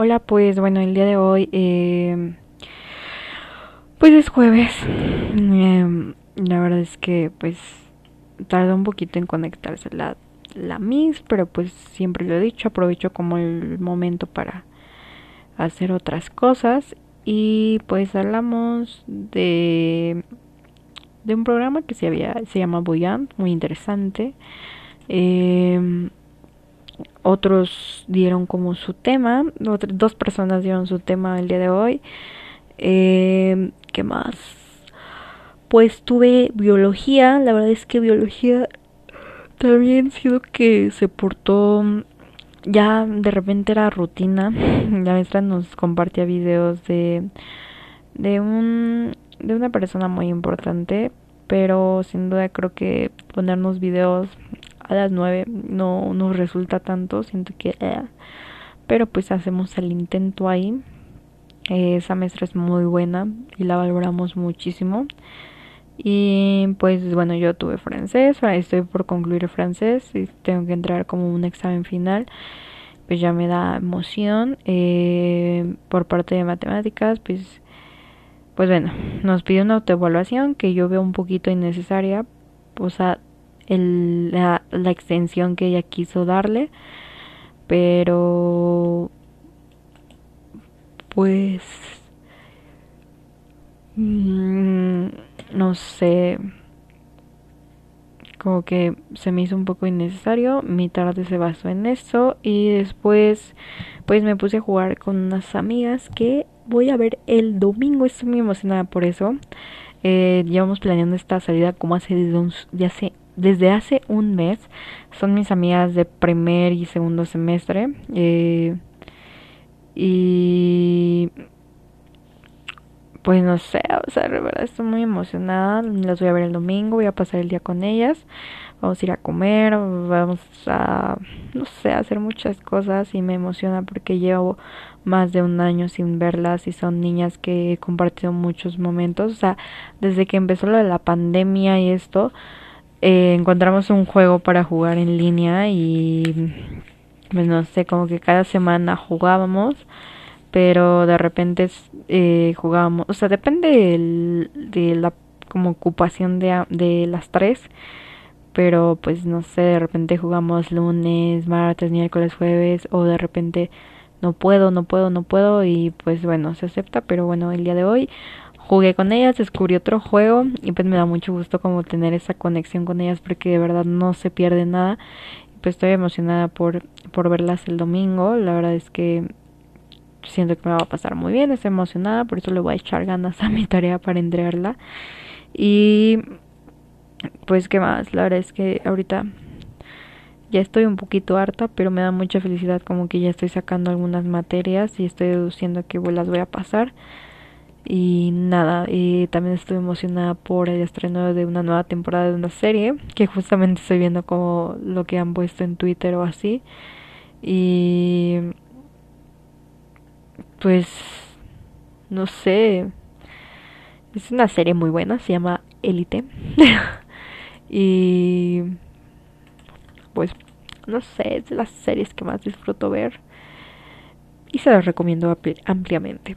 Hola, pues bueno, el día de hoy, eh, pues es jueves. Eh, la verdad es que pues tardó un poquito en conectarse la, la Miss, pero pues siempre lo he dicho, aprovecho como el momento para hacer otras cosas. Y pues hablamos de, de un programa que se, había, se llama Boyant, muy interesante. Eh, otros dieron como su tema, dos personas dieron su tema el día de hoy. Eh, ¿Qué más? Pues tuve biología, la verdad es que biología también sido que se portó ya de repente era rutina. La maestra nos compartía videos de de un de una persona muy importante, pero sin duda creo que ponernos videos a las 9 no nos resulta tanto, siento que... Eh, pero pues hacemos el intento ahí. esa maestra es muy buena y la valoramos muchísimo. Y pues bueno, yo tuve francés, estoy por concluir francés y tengo que entrar como un examen final. Pues ya me da emoción. Eh, por parte de matemáticas, pues, pues bueno, nos pide una autoevaluación que yo veo un poquito innecesaria. O sea, el, la, la extensión que ella quiso darle. Pero pues mm, no sé como que se me hizo un poco innecesario mi tarde se basó en eso y después pues me puse a jugar con unas amigas que voy a ver el domingo estoy muy emocionada por eso eh, llevamos planeando esta salida como hace desde, un, de hace desde hace un mes. Son mis amigas de primer y segundo semestre. Eh, y pues no sé, o sea, de verdad estoy muy emocionada. Las voy a ver el domingo, voy a pasar el día con ellas. Vamos a ir a comer, vamos a, no sé, hacer muchas cosas y me emociona porque llevo más de un año sin verlas y son niñas que he compartido muchos momentos. O sea, desde que empezó lo de la pandemia y esto, eh, encontramos un juego para jugar en línea y pues no sé, como que cada semana jugábamos, pero de repente eh, jugábamos, o sea, depende de la como ocupación de, de las tres, pero pues no sé, de repente jugamos lunes, martes, miércoles, jueves, o de repente no puedo, no puedo, no puedo, y pues bueno, se acepta, pero bueno, el día de hoy jugué con ellas, descubrí otro juego y pues me da mucho gusto como tener esa conexión con ellas porque de verdad no se pierde nada. Pues estoy emocionada por, por verlas el domingo, la verdad es que siento que me va a pasar muy bien, estoy emocionada, por eso le voy a echar ganas a mi tarea para entregarla. Y pues qué más, la verdad es que ahorita ya estoy un poquito harta, pero me da mucha felicidad como que ya estoy sacando algunas materias y estoy deduciendo que las voy a pasar. Y nada, y también estoy emocionada por el estreno de una nueva temporada de una serie, que justamente estoy viendo como lo que han puesto en Twitter o así. Y pues no sé, es una serie muy buena, se llama Elite. y pues no sé, es de las series que más disfruto ver y se las recomiendo ampliamente.